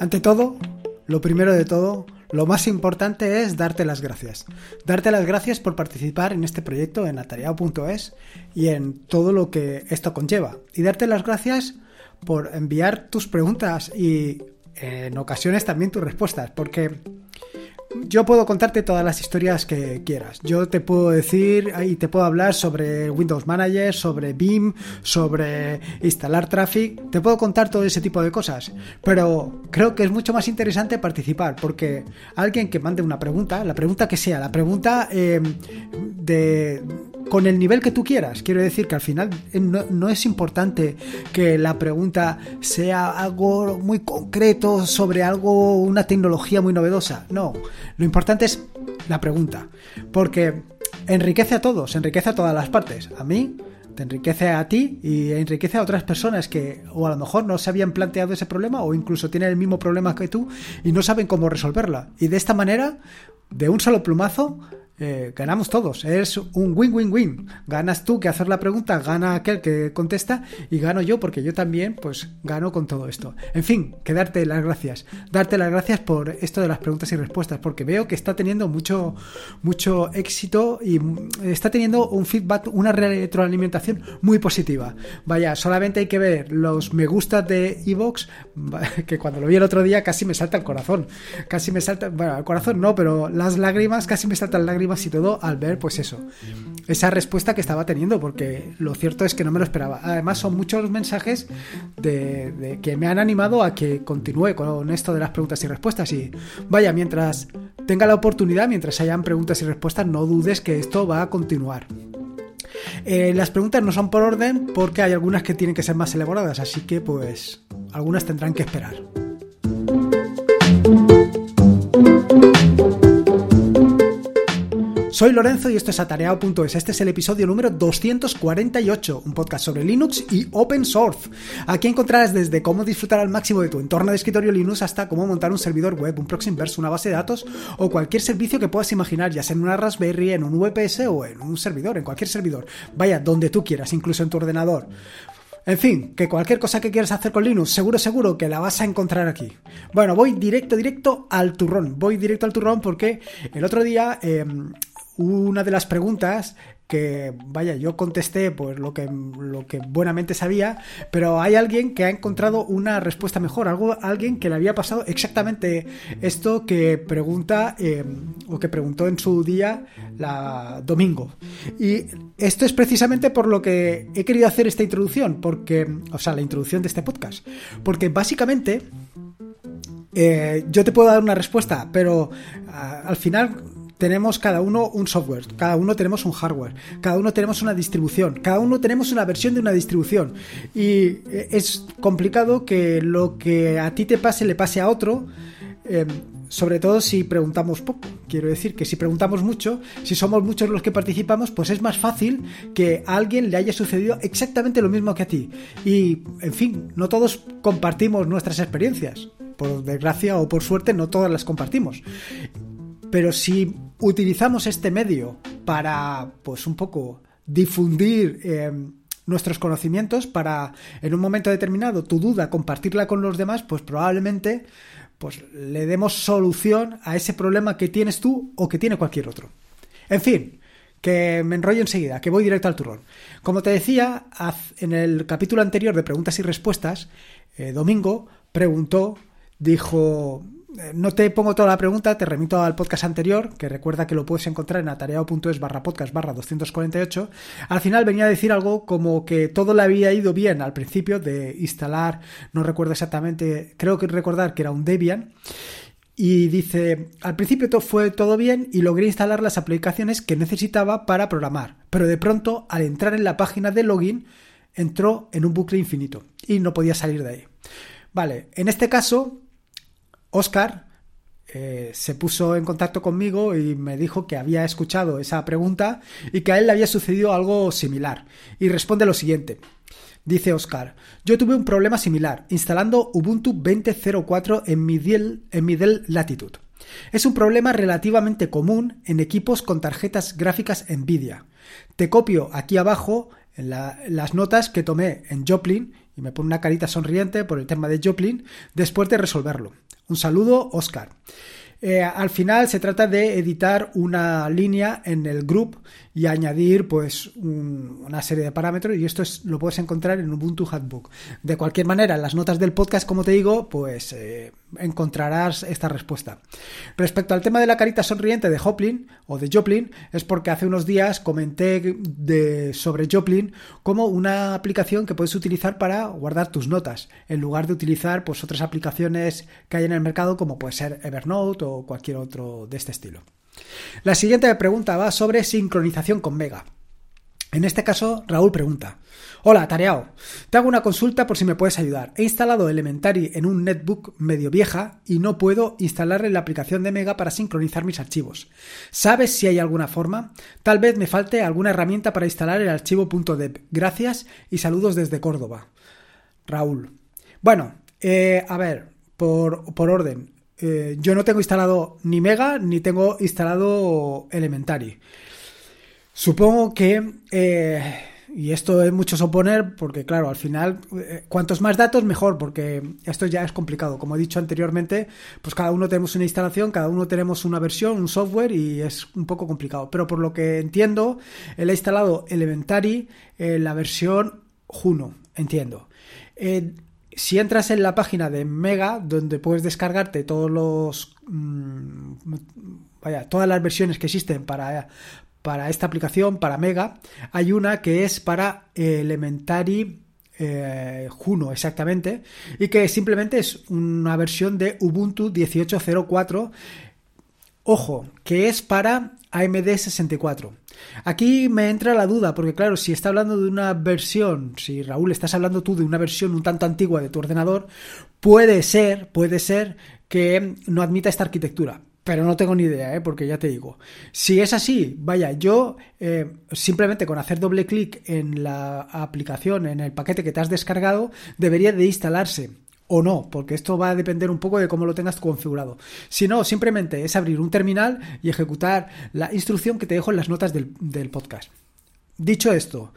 Ante todo, lo primero de todo, lo más importante es darte las gracias. Darte las gracias por participar en este proyecto en atareado.es y en todo lo que esto conlleva. Y darte las gracias por enviar tus preguntas y en ocasiones también tus respuestas, porque yo puedo contarte todas las historias que quieras. Yo te puedo decir y te puedo hablar sobre Windows Manager, sobre BIM, sobre instalar Traffic. Te puedo contar todo ese tipo de cosas. Pero creo que es mucho más interesante participar porque alguien que mande una pregunta, la pregunta que sea, la pregunta eh, de con el nivel que tú quieras. Quiero decir que al final eh, no, es importante que la pregunta sea algo muy concreto sobre algo, una tecnología muy novedosa. No, lo importante es la pregunta. Porque enriquece a todos, enriquece a todas las partes. A mí, te enriquece a ti y enriquece a otras personas que o a lo mejor no se habían planteado ese problema o incluso tienen el mismo problema que tú y no saben cómo resolverla. Y de esta manera, de un solo plumazo, eh, ganamos todos. Es un win-win-win. Ganas tú que hacer la pregunta, gana aquel que contesta y gano yo porque yo también pues gano con todo esto. En fin, que darte las gracias. Darte las gracias por esto de las preguntas y respuestas porque veo que está teniendo mucho, mucho éxito y está teniendo un feedback, una retroalimentación muy positiva. Vaya, solamente hay que ver los me gustas de Evox que cuando lo vi el otro día casi me salta el corazón. Casi me salta, bueno, el corazón no, pero las lágrimas, casi me saltan lágrimas y todo al ver, pues eso, esa respuesta que estaba teniendo, porque lo cierto es que no me lo esperaba. Además, son muchos los mensajes de, que me han animado a que continúe con esto de las preguntas y respuestas. Y vaya, mientras tenga la oportunidad, mientras hayan preguntas y respuestas, no dudes que esto va a continuar. Eh, las preguntas no son por orden porque hay algunas que tienen que ser más elaboradas, así que pues algunas tendrán que esperar. Soy Lorenzo y esto es atareado.es. Este es el episodio número 248, un podcast sobre Linux y Open Source. Aquí encontrarás desde cómo disfrutar al máximo de tu entorno de escritorio Linux hasta cómo montar un servidor web, un Proximverse, una base de datos o cualquier servicio que puedas imaginar, ya sea en una Raspberry, en un VPS o en un servidor, en cualquier servidor. Vaya, donde tú quieras, incluso en tu ordenador. En fin, que cualquier cosa que quieras hacer con Linux, seguro, seguro que la vas a encontrar aquí. Bueno, voy directo, directo al turrón. Voy directo al turrón porque el otro día em, una de las preguntas que, vaya, yo contesté pues lo que, lo que buenamente sabía, pero hay alguien que ha encontrado una respuesta mejor, algo, alguien que le había pasado exactamente esto que pregunta eh, o que preguntó en su día la domingo. Y esto es precisamente por lo que he querido hacer esta introducción, porque, o sea, la introducción de este podcast, porque básicamente eh, yo te puedo dar una respuesta, pero al final tenemos cada uno un software, cada uno tenemos un hardware, cada uno tenemos una distribución, cada uno tenemos una versión de una distribución. Y eh, es complicado que lo que a ti te pase le pase a otro. Em, sobre todo si preguntamos poco. Quiero decir que si preguntamos mucho, si somos muchos los que participamos, pues es más fácil que a alguien le haya sucedido exactamente lo mismo que a ti. Y, en fin, no todos compartimos nuestras experiencias. Por desgracia o por suerte, no todas las compartimos. Pero si utilizamos este medio para, pues un poco, difundir eh, nuestros conocimientos, para en un momento determinado tu duda compartirla con los demás, pues probablemente pues le demos solución a ese problema que tienes tú o que tiene cualquier otro. En fin, que me enrollo enseguida, que voy directo al turrón. Como te decía, en el capítulo anterior de preguntas y respuestas, eh, Domingo preguntó, dijo, no te pongo toda la pregunta, te remito al podcast anterior, que recuerda que lo puedes encontrar en atareado.es barra podcast barra 248. Al final venía a decir algo como que todo le había ido bien al principio de instalar, no recuerdo exactamente, creo que recordar que era un Debian. Y dice, al principio todo fue todo bien y logré instalar las aplicaciones que necesitaba para programar, pero de pronto al entrar en la página de login entró en un bucle infinito y no podía salir de ahí. Vale, en este caso Oscar eh, se puso en contacto conmigo y me dijo que había escuchado esa pregunta y que a él le había sucedido algo similar. Y responde lo siguiente. Dice Oscar, yo tuve un problema similar instalando Ubuntu 20.04 en en mi Dell Latitude. Es un problema relativamente común en equipos con tarjetas gráficas Nvidia. Te copio aquí abajo en las notas que tomé en Joplin, y me pone una carita sonriente por el tema de Joplin, después de resolverlo. Un saludo, Oscar. Eh, al final se trata de editar una línea en el group y añadir pues una serie de parámetros y esto es, lo puedes encontrar en Ubuntu Handbook. De cualquier manera, las notas del podcast, como te digo, pues eh, encontrarás esta respuesta. Respecto al tema de la carita sonriente de Joplin o de Joplin, es porque hace unos días comenté de, sobre Joplin como una aplicación que puedes utilizar para guardar tus notas, en lugar de utilizar pues otras aplicaciones que hay en el mercado como puede ser Evernote o cualquier otro de este estilo. La siguiente pregunta va sobre sincronización con Mega. En este caso, Raúl pregunta: Hola, Tareao. Te hago una consulta por si me puedes ayudar. He instalado Elementary en un netbook medio vieja y no puedo instalarle la aplicación de Mega para sincronizar mis archivos. ¿Sabes si hay alguna forma? Tal vez me falte alguna herramienta para instalar el archivo .deb. Gracias y saludos desde Córdoba. Raúl. Bueno, eh, a ver, por, por orden. Eh, yo no tengo instalado ni Mega ni tengo instalado Elementary. Supongo que, eh, y esto es mucho suponer, porque claro, al final, eh, cuantos más datos, mejor, porque esto ya es complicado. Como he dicho anteriormente, pues cada uno tenemos una instalación, cada uno tenemos una versión, un software, y es un poco complicado. Pero por lo que entiendo, él ha instalado Elementary en la versión Juno, entiendo si entras en la página de Mega, donde puedes descargarte todos los. Mm, vaya, todas las versiones que existen para, para esta aplicación, para Mega, hay una que es para Elementary. Eh, Juno exactamente y que simplemente es una versión de Ubuntu 18.04 ojo que es para AMD 64 Aquí me entra la duda, porque claro, si está hablando de una versión, si Raúl estás hablando tú de una versión un tanto antigua de tu ordenador, puede ser, puede ser que no admita esta arquitectura. Pero no tengo ni idea, ¿eh? porque ya te digo. Si es así, vaya, yo eh, simplemente con hacer doble clic en la aplicación, en el paquete que te has descargado, debería de instalarse o no, porque esto va a depender un poco de cómo lo tengas configurado. Si no, simplemente es abrir un terminal y ejecutar la instrucción que te dejo en las notas del, podcast. Dicho esto,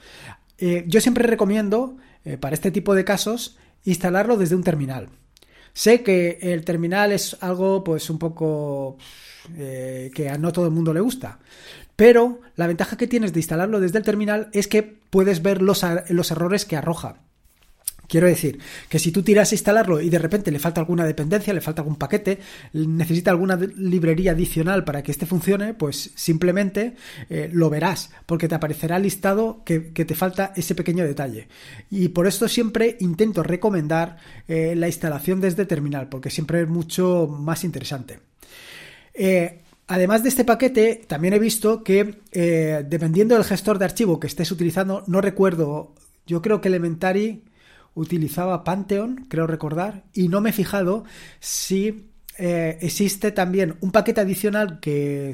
eh, yo siempre recomiendo, eh, para este tipo de casos, instalarlo desde un terminal. Sé que el terminal es algo, pues, un poco eh, que a no todo el mundo le gusta. Pero la ventaja que tienes de instalarlo desde el terminal es que puedes ver los, los errores que arroja. Quiero decir que si tú tiras a instalarlo y de repente le falta alguna dependencia, le falta algún paquete, necesita alguna librería adicional para que este funcione, pues simplemente eh, lo verás, porque te aparecerá listado que, te falta ese pequeño detalle. Y por esto siempre intento recomendar eh, la instalación desde terminal, porque siempre es mucho más interesante. Eh, además de este paquete, también he visto que dependiendo del gestor de archivo que estés utilizando, no recuerdo, yo creo que Elementary utilizaba Pantheon, creo recordar, y no me he fijado si eh, existe también un paquete adicional que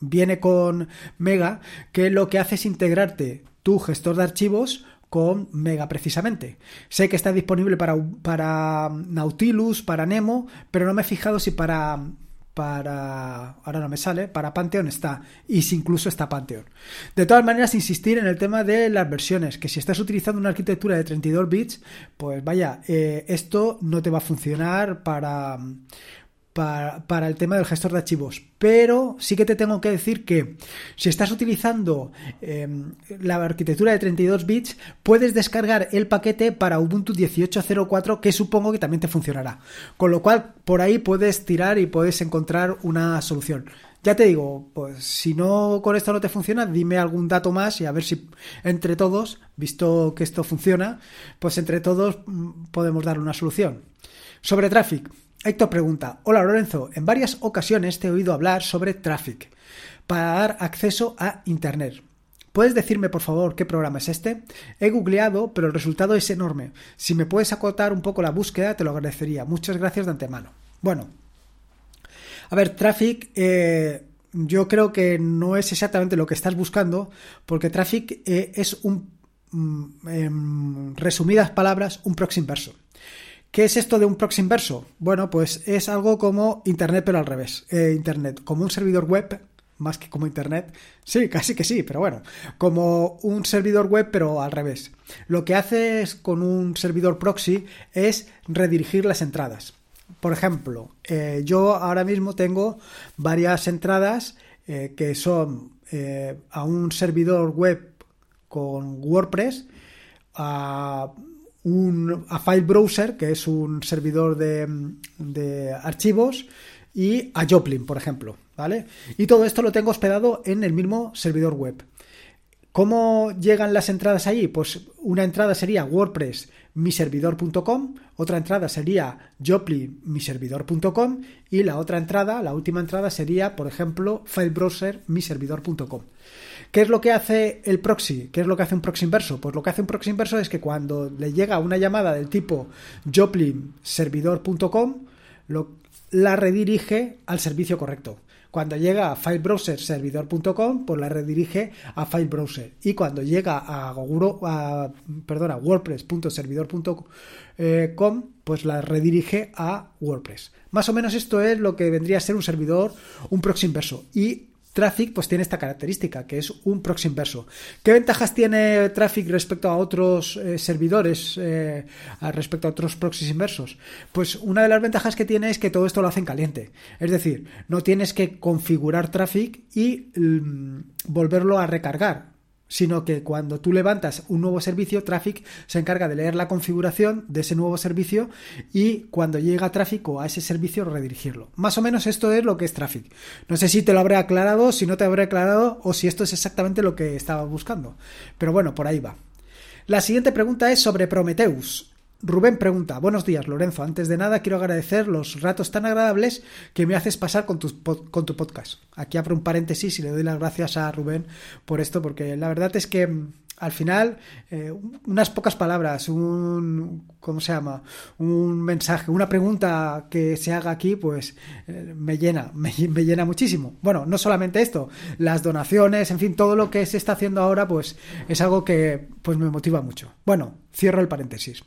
viene con Mega, que lo que hace es integrarte tu gestor de archivos con Mega precisamente. Sé que está disponible para, para Nautilus, para Nemo, pero no me he fijado si para para ahora no me sale, para Pantheon está y si incluso está Pantheon. De todas maneras, insistir en el tema de las versiones, que si estás utilizando una arquitectura de 32 bits, pues vaya, eh, esto no te va a funcionar para para, el tema del gestor de archivos. Pero sí que te tengo que decir que si estás utilizando em, la arquitectura de 32 bits, puedes descargar el paquete para Ubuntu 18.04 que supongo que también te funcionará. Con lo cual, por ahí puedes tirar y puedes encontrar una solución. Ya te digo, pues si no con esto no te funciona, dime algún dato más y a ver si entre todos, visto que esto funciona, pues entre todos mm, podemos dar una solución. Sobre Traffic, Héctor pregunta, hola Lorenzo, en varias ocasiones te he oído hablar sobre Traffic para dar acceso a Internet. ¿Puedes decirme por favor qué programa es este? He googleado, pero el resultado es enorme. Si me puedes acotar un poco la búsqueda, te lo agradecería. Muchas gracias de antemano. Bueno, a ver, Traffic, eh, yo creo que no es exactamente lo que estás buscando, porque Traffic eh, es un, mm, en resumidas palabras, un proxy inverso. ¿Qué es esto de un proxy inverso? Bueno, pues es algo como Internet pero al revés. Eh, Internet como un servidor web, más que como Internet. Sí, casi que sí, pero bueno, como un servidor web, pero al revés. Lo que haces con un servidor proxy es redirigir las entradas. Por ejemplo, eh, yo ahora mismo tengo varias entradas eh, que son a un servidor web con WordPress, a un a File Browser, que es un servidor de, de archivos, y a Joplin, por ejemplo, ¿vale? Y todo esto lo tengo hospedado en el mismo servidor web. ¿Cómo llegan las entradas allí? Pues una entrada sería WordPress miservidor.com, otra entrada sería Joplin miservidor.com y la otra entrada, la última entrada sería, por ejemplo, filebrowser miservidor.com. ¿Qué es lo que hace el proxy? ¿Qué es lo que hace un proxy inverso? Pues lo que hace un proxy inverso es que cuando le llega una llamada del tipo joplinservidor.com, la redirige al servicio correcto. Cuando llega a filebrowserservidor.com, pues la redirige a filebrowser. Y cuando llega a, a, perdona, wordpress.servidor.com, pues la redirige a WordPress. Más o menos esto es lo que vendría a ser un servidor, un proxy inverso. Y Traffic pues tiene esta característica, que es un proxy inverso. ¿Qué ventajas tiene Traffic respecto a otros eh, servidores, eh, respecto a otros proxies inversos? Pues una de las ventajas que tiene es que todo esto lo hacen caliente. Es decir, no tienes que configurar Traffic y mm, volverlo a recargar sino que cuando tú levantas un nuevo servicio, Traffic se encarga de leer la configuración de ese nuevo servicio y cuando llega tráfico a ese servicio redirigirlo. Más o menos esto es lo que es Traffic. No sé si te lo habré aclarado, si no te habré aclarado o si esto es exactamente lo que estaba buscando. Pero bueno, por ahí va. La siguiente pregunta es sobre Prometheus. Rubén pregunta, buenos días Lorenzo, antes de nada quiero agradecer los ratos tan agradables que me haces pasar con tu, con tu podcast. Aquí abro un paréntesis y le doy las gracias a Rubén por esto, porque la verdad es que mm, al final eh, unas pocas palabras, un, ¿cómo se llama? Un mensaje, una pregunta que se haga aquí, pues eh, me llena, me, me, llena muchísimo. Bueno, no solamente esto, las donaciones, en fin, todo lo que se está haciendo ahora, pues es algo que pues me motiva mucho. Bueno, cierro el paréntesis.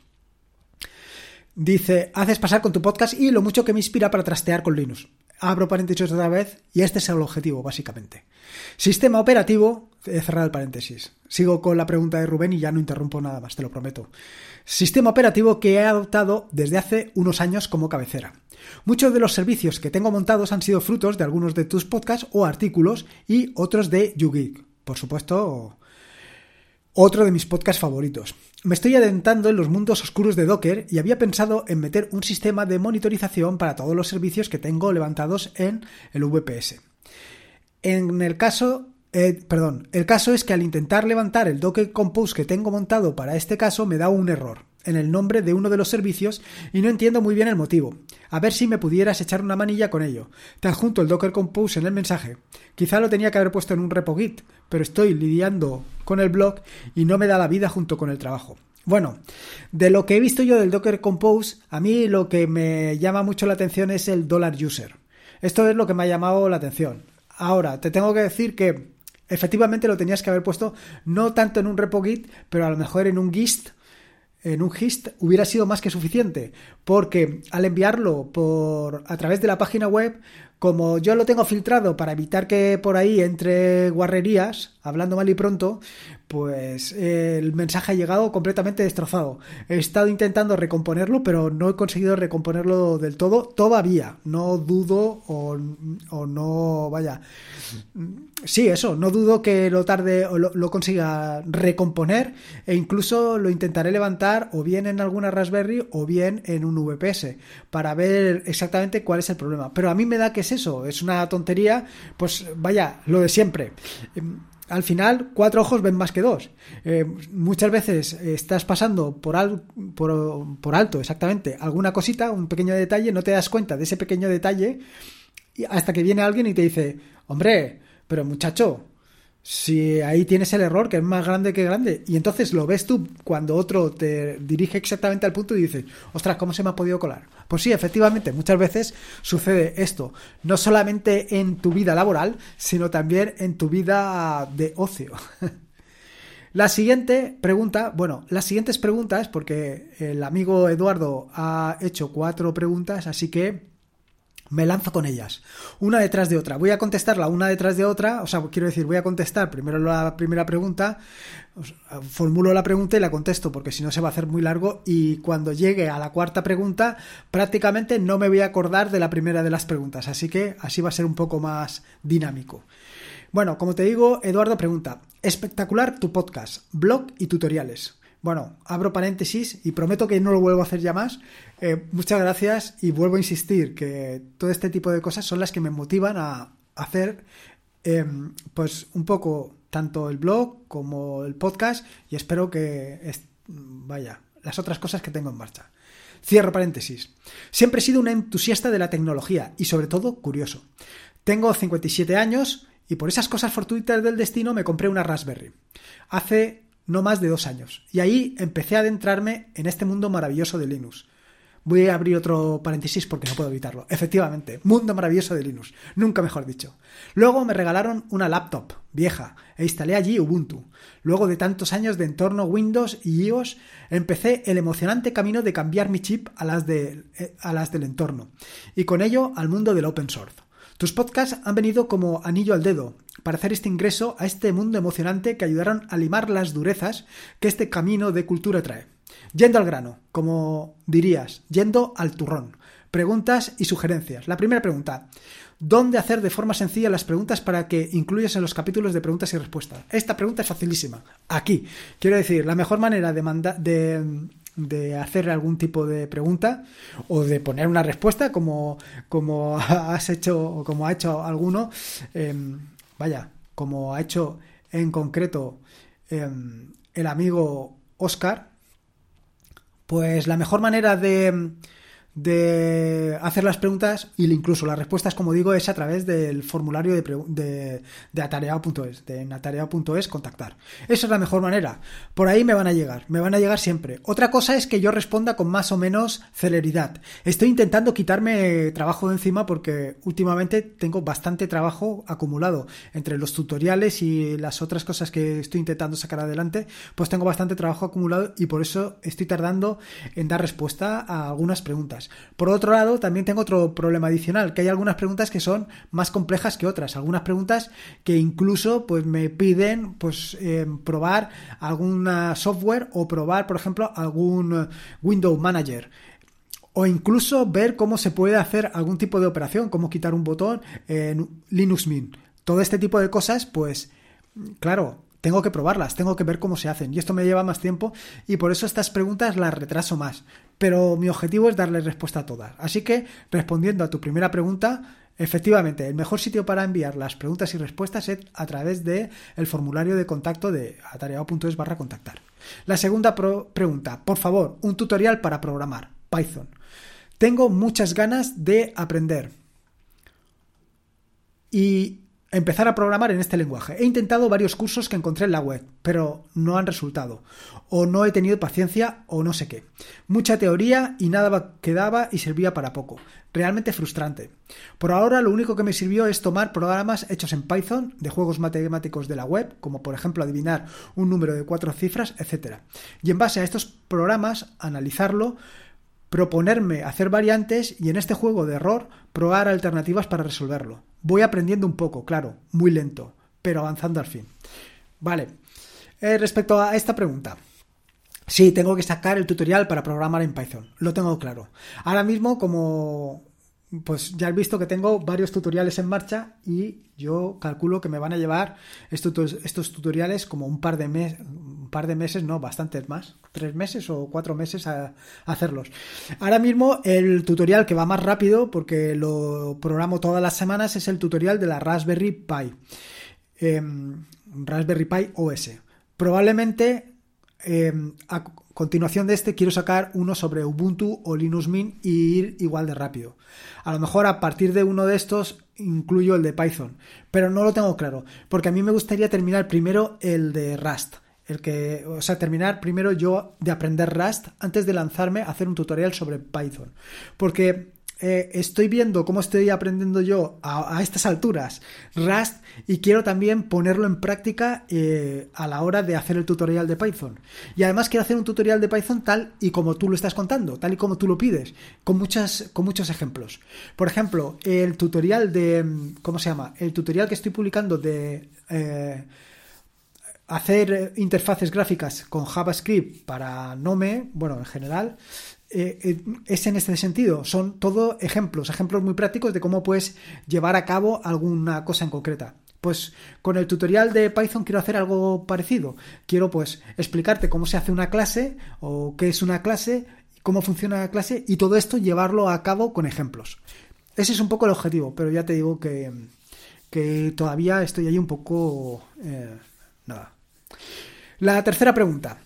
Dice, haces pasar con tu podcast y lo mucho que me inspira para trastear con Linux. Abro paréntesis otra vez y este es el objetivo, básicamente. Sistema operativo, he cerrado el paréntesis. Sigo con la pregunta de Rubén y ya no interrumpo nada más, te lo prometo. Sistema operativo que he adoptado desde hace unos años como cabecera. Muchos de los servicios que tengo montados han sido frutos de algunos de tus podcasts o artículos y otros de YouGeek. Por supuesto, otro de mis podcasts favoritos. Me estoy adentrando en los mundos oscuros de Docker y había pensado en meter un sistema de monitorización para todos los servicios que tengo levantados en el VPS. En el caso eh, perdón, el caso es que al intentar levantar el Docker Compose que tengo montado para este caso me da un error en el nombre de uno de los servicios y no entiendo muy bien el motivo. A ver si me pudieras echar una manilla con ello. Te adjunto el Docker Compose en el mensaje. Quizá lo tenía que haber puesto en un repo Git, pero estoy lidiando con el blog y no me da la vida junto con el trabajo. Bueno, de lo que he visto yo del Docker Compose, a mí lo que me llama mucho la atención es el dollar user. Esto es lo que me ha llamado la atención. Ahora, te tengo que decir que efectivamente lo tenías que haber puesto no tanto en un repo Git, pero a lo mejor en un Gist en un GIST hubiera sido más que suficiente, porque al enviarlo por a través de la página web, como yo lo tengo filtrado para evitar que por ahí entre guarrerías, hablando mal y pronto, pues el mensaje ha llegado completamente destrozado. He estado intentando recomponerlo, pero no he conseguido recomponerlo del todo todavía. No dudo o, no, vaya. Sí, eso, no dudo que lo tarde o lo, consiga recomponer e incluso lo intentaré levantar o bien en alguna Raspberry o bien en un VPS para ver exactamente cuál es el problema. Pero a mí me da que es eso, es una tontería, pues vaya, lo de siempre al final cuatro ojos ven más que dos. Eh, muchas veces estás pasando por, por, alto exactamente alguna cosita, un pequeño detalle, no te das cuenta de ese pequeño detalle hasta que viene alguien y te dice, hombre, pero muchacho, si ahí tienes el error que es más grande que grande y entonces lo ves tú cuando otro te dirige exactamente al punto y dices, ostras, ¿cómo se me ha podido colar? Pues sí, efectivamente, muchas veces sucede esto, no solamente en tu vida laboral, sino también en tu vida de ocio. La siguiente pregunta, bueno, las siguientes preguntas, porque el amigo Eduardo ha hecho cuatro preguntas, así que me lanzo con ellas, una detrás de otra. Voy a contestarla una detrás de otra, o sea, quiero decir, voy a contestar primero la primera pregunta, formulo la pregunta y la contesto, porque si no se va a hacer muy largo y cuando llegue a la cuarta pregunta, prácticamente no me voy a acordar de la primera de las preguntas, así que así va a ser un poco más dinámico. Bueno, como te digo, Eduardo pregunta, espectacular tu podcast, blog y tutoriales. Bueno, abro paréntesis y prometo que no lo vuelvo a hacer ya más. Eh, muchas gracias y vuelvo a insistir que todo este tipo de cosas son las que me motivan a hacer em, pues un poco tanto el blog como el podcast y espero que vaya las otras cosas que tengo en marcha. Cierro paréntesis. Siempre he sido un entusiasta de la tecnología y sobre todo curioso. Tengo 57 años y por esas cosas fortuitas del destino me compré una Raspberry. Hace no más de dos años. Y ahí empecé a adentrarme en este mundo maravilloso de Linux. Voy a abrir otro paréntesis porque no puedo evitarlo. Efectivamente, mundo maravilloso de Linux, nunca mejor dicho. Luego me regalaron una laptop vieja e instalé allí Ubuntu. Luego de tantos años de entorno Windows y iOS, empecé el emocionante camino de cambiar mi chip a las, de, eh, a las del entorno y con ello al mundo del open source. Tus podcasts han venido como anillo al dedo para hacer este ingreso a este mundo emocionante que ayudaron a limar las durezas que este camino de cultura trae. Yendo al grano, como dirías, yendo al turrón. Preguntas y sugerencias. La primera pregunta. ¿Dónde hacer de forma sencilla las preguntas para que incluyas en los capítulos de preguntas y respuestas? Esta pregunta es facilísima. Aquí. Quiero decir, la mejor manera de, de hacer algún tipo de pregunta o de poner una respuesta como, como has hecho o como ha hecho alguno. Em, vaya, como ha hecho en concreto em, el amigo Oscar, pues la mejor manera de de hacer las preguntas y incluso las respuestas, como digo, es a través del formulario de, de, de atareado.es, de atareado.es contactar. Esa es la mejor manera. Por ahí me van a llegar, me van a llegar siempre. Otra cosa es que yo responda con más o menos celeridad. Estoy intentando quitarme trabajo de encima porque últimamente tengo bastante trabajo acumulado entre los tutoriales y las otras cosas que estoy intentando sacar adelante, pues tengo bastante trabajo acumulado y por eso estoy tardando en dar respuesta a algunas preguntas. Por otro lado, también tengo otro problema adicional, que hay algunas preguntas que son más complejas que otras, algunas preguntas que incluso pues me piden pues eh, probar alguna software o probar, por ejemplo, algún Windows Manager. O incluso ver cómo se puede hacer algún tipo de operación, cómo quitar un botón en Linux Mint. Todo este tipo de cosas, pues claro, tengo que probarlas, tengo que ver cómo se hacen y esto me lleva más tiempo y por eso estas preguntas las retraso más. Pero mi objetivo es darle respuesta a todas. Así que, respondiendo a tu primera pregunta, Efectivamente, el mejor sitio para enviar las preguntas y respuestas es a través del el formulario de contacto de atareado.es barra contactar. La segunda pregunta, por favor, un tutorial para programar, Python. Tengo muchas ganas de aprender. Y empezar a programar en este lenguaje. He intentado varios cursos que encontré en la web, pero no han resultado. O no he tenido paciencia o no sé qué. Mucha teoría y nada quedaba y servía para poco. Realmente frustrante. Por ahora lo único que me sirvió es tomar programas hechos en Python de juegos matemáticos de la web, como por ejemplo adivinar un número de cuatro cifras, etc. Y en base a estos programas analizarlo proponerme hacer variantes y en este juego de error probar alternativas para resolverlo. Voy aprendiendo un poco, claro, muy lento, pero avanzando al fin. Vale, eh, respecto a esta pregunta. Sí, tengo que sacar el tutorial para programar en Python, lo tengo claro. Ahora mismo, como pues ya he visto que tengo varios tutoriales en marcha y yo calculo que me van a llevar estos, tutoriales como un par de meses, un par de meses, no, bastantes más, tres meses o cuatro meses a, hacerlos. Ahora mismo el tutorial que va más rápido, porque lo programo todas las semanas, es el tutorial de la Raspberry Pi, em, Raspberry Pi OS. Probablemente em, continuación de este quiero sacar uno sobre Ubuntu o Linux Mint y ir igual de rápido. A lo mejor a partir de uno de estos incluyo el de Python, pero no lo tengo claro, porque a mí me gustaría terminar primero el de Rust. El que, o sea, terminar primero yo de aprender Rust antes de lanzarme a hacer un tutorial sobre Python. Porque eh, estoy viendo cómo estoy aprendiendo yo a, estas alturas Rust y quiero también ponerlo en práctica eh, a la hora de hacer el tutorial de Python. Y además quiero hacer un tutorial de Python tal y como tú lo estás contando, tal y como tú lo pides, con, muchas, con muchos ejemplos. Por ejemplo, el tutorial de... ¿Cómo se llama? El tutorial que estoy publicando de... Eh, hacer interfaces gráficas con JavaScript para Nome, bueno, en general, eh, eh, es en este sentido. Son todo ejemplos, ejemplos muy prácticos de cómo puedes llevar a cabo alguna cosa en concreta. Pues con el tutorial de Python quiero hacer algo parecido. Quiero pues explicarte cómo se hace una clase o qué es una clase, cómo funciona la clase y todo esto llevarlo a cabo con ejemplos. Ese es un poco el objetivo, pero ya te digo que, que todavía estoy ahí un poco... Eh, nada. La tercera pregunta.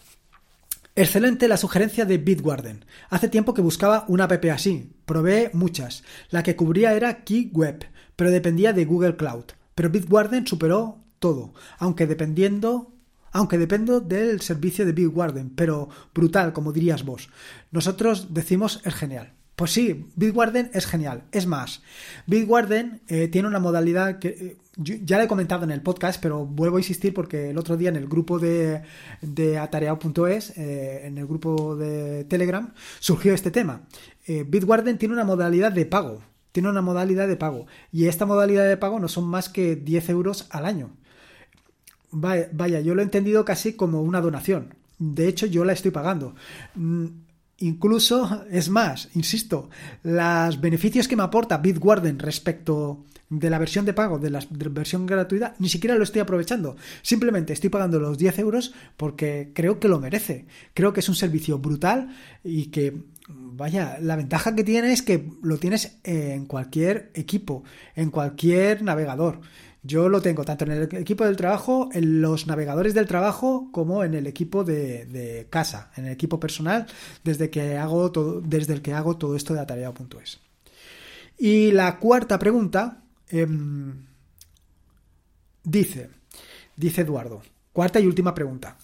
Excelente la sugerencia de Bitwarden. Hace tiempo que buscaba una app así. Probé muchas. La que cubría era Key Web, pero dependía de Google Cloud. Pero Bitwarden superó todo, aunque dependiendo aunque dependo del servicio de Bitwarden, pero brutal, como dirías vos. Nosotros decimos es genial. Pues sí, Bitwarden es genial. Es más, Bitwarden eh, tiene una modalidad que eh, ya le he comentado en el podcast, pero vuelvo a insistir porque el otro día en el grupo de, de eh, en el grupo de Telegram, surgió este tema. Bitwarden tiene una modalidad de pago. Tiene una modalidad de pago. Y esta modalidad de pago no son más que 10 euros al año. vaya, yo lo he entendido casi como una donación. De hecho, yo la estoy pagando. Mm, Incluso, es más, insisto, los beneficios que me aporta Bitwarden respecto de la versión de pago, de la versión gratuita, ni siquiera lo estoy aprovechando. Simplemente estoy pagando los 10 euros porque creo que lo merece. Creo que es un servicio brutal y que, vaya, la ventaja que tiene es que lo tienes en cualquier equipo, en cualquier navegador. Yo lo tengo tanto en el equipo del trabajo, en los navegadores del trabajo, como en el equipo de, casa, en el equipo personal, desde que hago todo, desde el que hago todo esto de atareado.es. Y la cuarta pregunta em, dice, dice Eduardo, cuarta y última pregunta.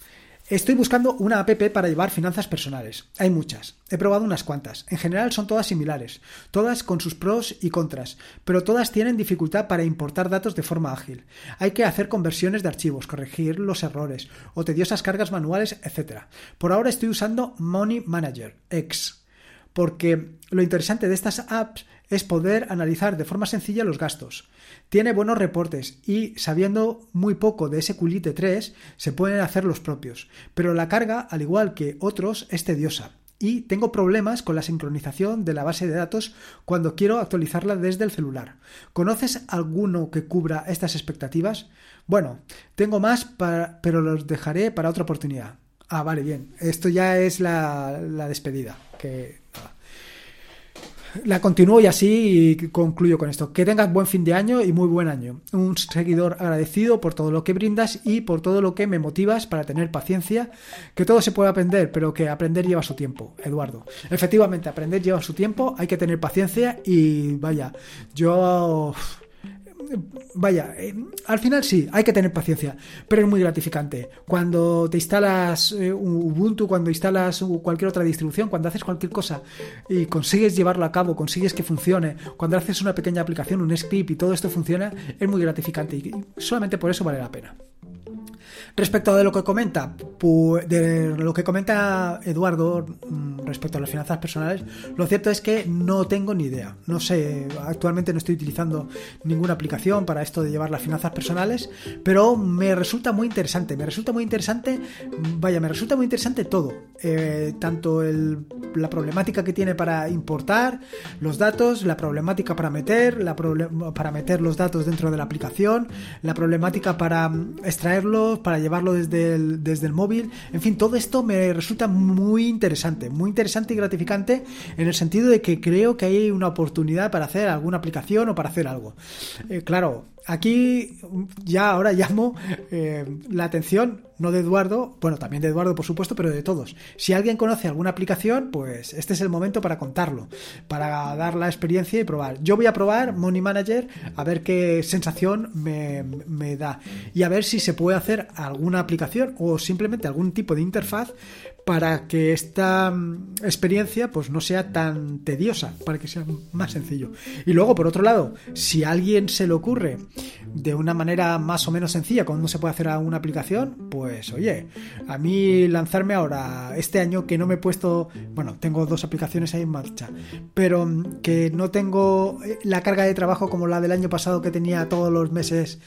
Estoy buscando una app para llevar finanzas personales. Hay muchas. He probado unas cuantas. En general son todas similares, todas con sus pros y contras, pero todas tienen dificultad para importar datos de forma ágil. Hay que hacer conversiones de archivos, corregir los errores o tediosas cargas manuales, etc. Por ahora estoy usando Money Manager X, porque lo interesante de estas apps es poder analizar de forma sencilla los gastos. Tiene buenos reportes y, sabiendo muy poco de ese culite 3, se pueden hacer los propios. Pero la carga, al igual que otros, es tediosa. Y tengo problemas con la sincronización de la base de datos cuando quiero actualizarla desde el celular. ¿Conoces alguno que cubra estas expectativas? Bueno, tengo más, pero los dejaré para otra oportunidad. Ah, vale, bien. Esto ya es la, la despedida. Que la continúo y así concluyo con esto. Que tengas buen fin de año y muy buen año. Un seguidor agradecido por todo lo que brindas y por todo lo que me motivas para tener paciencia. Que todo se puede aprender, pero que aprender lleva su tiempo, Eduardo. Efectivamente, aprender lleva su tiempo, hay que tener paciencia y vaya, yo vaya, eh, al final sí, hay que tener paciencia, pero es muy gratificante. Cuando te instalas eh, Ubuntu, cuando instalas cualquier otra distribución, cuando haces cualquier cosa y consigues llevarlo a cabo, consigues que funcione, cuando haces una pequeña aplicación, un script y todo esto funciona, es muy gratificante y solamente por eso vale la pena. Respecto de lo que comenta, de lo que comenta Eduardo mm, respecto a las finanzas personales, lo cierto es que no tengo ni idea. No sé, actualmente no estoy utilizando ninguna aplicación para esto de llevar las finanzas personales, pero me resulta muy interesante. Me resulta muy interesante, vaya, me resulta muy interesante todo. Eh, tanto la problemática que tiene para importar los datos, la problemática para meter, para meter los datos dentro de la aplicación, la problemática para mm, para llevarlo desde el, desde el móvil. En fin, todo esto me resulta muy interesante, muy interesante y gratificante en el sentido de que creo que hay una oportunidad para hacer alguna aplicación o para hacer algo. Eh, claro, aquí ya ahora llamo eh, la atención, no de Eduardo, bueno, también de Eduardo, por supuesto, pero de todos. Si alguien conoce alguna aplicación, pues este es el momento para contarlo, para dar la experiencia y probar. Yo voy a probar Money Manager a ver qué sensación me, me da y a ver si se puede hacer alguna aplicación o simplemente algún tipo de interfaz para que esta mm, experiencia pues no sea tan tediosa, para que sea más sencillo. Y luego, por otro lado, si a alguien se le ocurre de una manera más o menos sencilla cómo se puede hacer una aplicación, pues oye, a mí lanzarme ahora, este año que no me he puesto, bueno, tengo dos aplicaciones ahí en marcha, pero mm, que no tengo eh, la carga de trabajo como la del año pasado que tenía todos los meses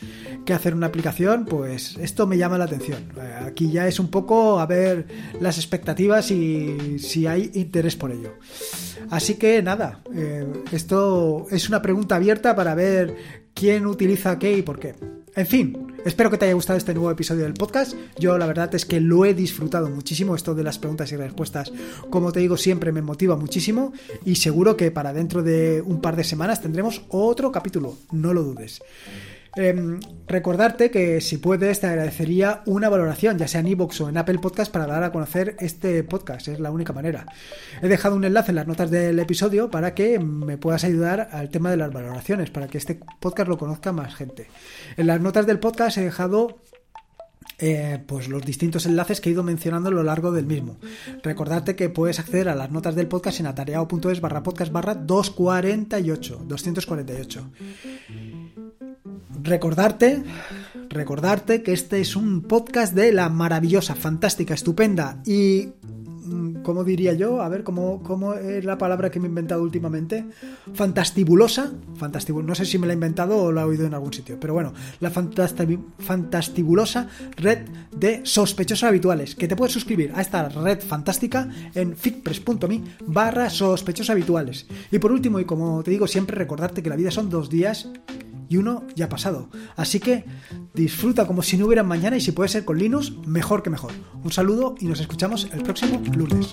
que hacer una aplicación, pues esto me llama la atención. Eh, aquí ya es un poco a ver las expectativas y si hay interés por ello. Así que nada, eh, esto es una pregunta abierta para ver quién utiliza qué y por qué. En fin, espero que te haya gustado este nuevo episodio del podcast. Yo la verdad es que lo he disfrutado muchísimo. Esto de las preguntas y respuestas, como te digo, siempre me motiva muchísimo y seguro que para dentro de un par de semanas tendremos otro capítulo, no lo dudes. Em, recordarte que si puedes te agradecería una valoración, ya sea en iVoox o en Apple Podcast, para dar a conocer este podcast. Es la única manera. He dejado un enlace en las notas del episodio para que me puedas ayudar al tema de las valoraciones, para que este podcast lo conozca más gente. En las notas del podcast he dejado eh, pues los distintos enlaces que he ido mencionando a lo largo del mismo. Recordarte que puedes acceder a las notas del podcast en atareado.es barra podcast barra 248, 248 recordarte, recordarte que este es un podcast de la maravillosa, fantástica, estupenda y mm, ¿cómo diría yo? A ver, ¿cómo, ¿cómo, es la palabra que me he inventado últimamente? Fantastibulosa. no sé si me la he inventado o la he oído en algún sitio. Pero bueno, la fantastibulosa red de sospechosos habituales. Que te puedes suscribir a esta red fantástica en fitpress.me barra sospechosos habituales. Y por último, y como te digo siempre, recordarte que la vida son dos días y uno ya ha pasado. Así que disfruta como si no hubiera mañana y si puede ser con Linux, mejor que mejor. Un saludo y nos escuchamos el próximo lunes.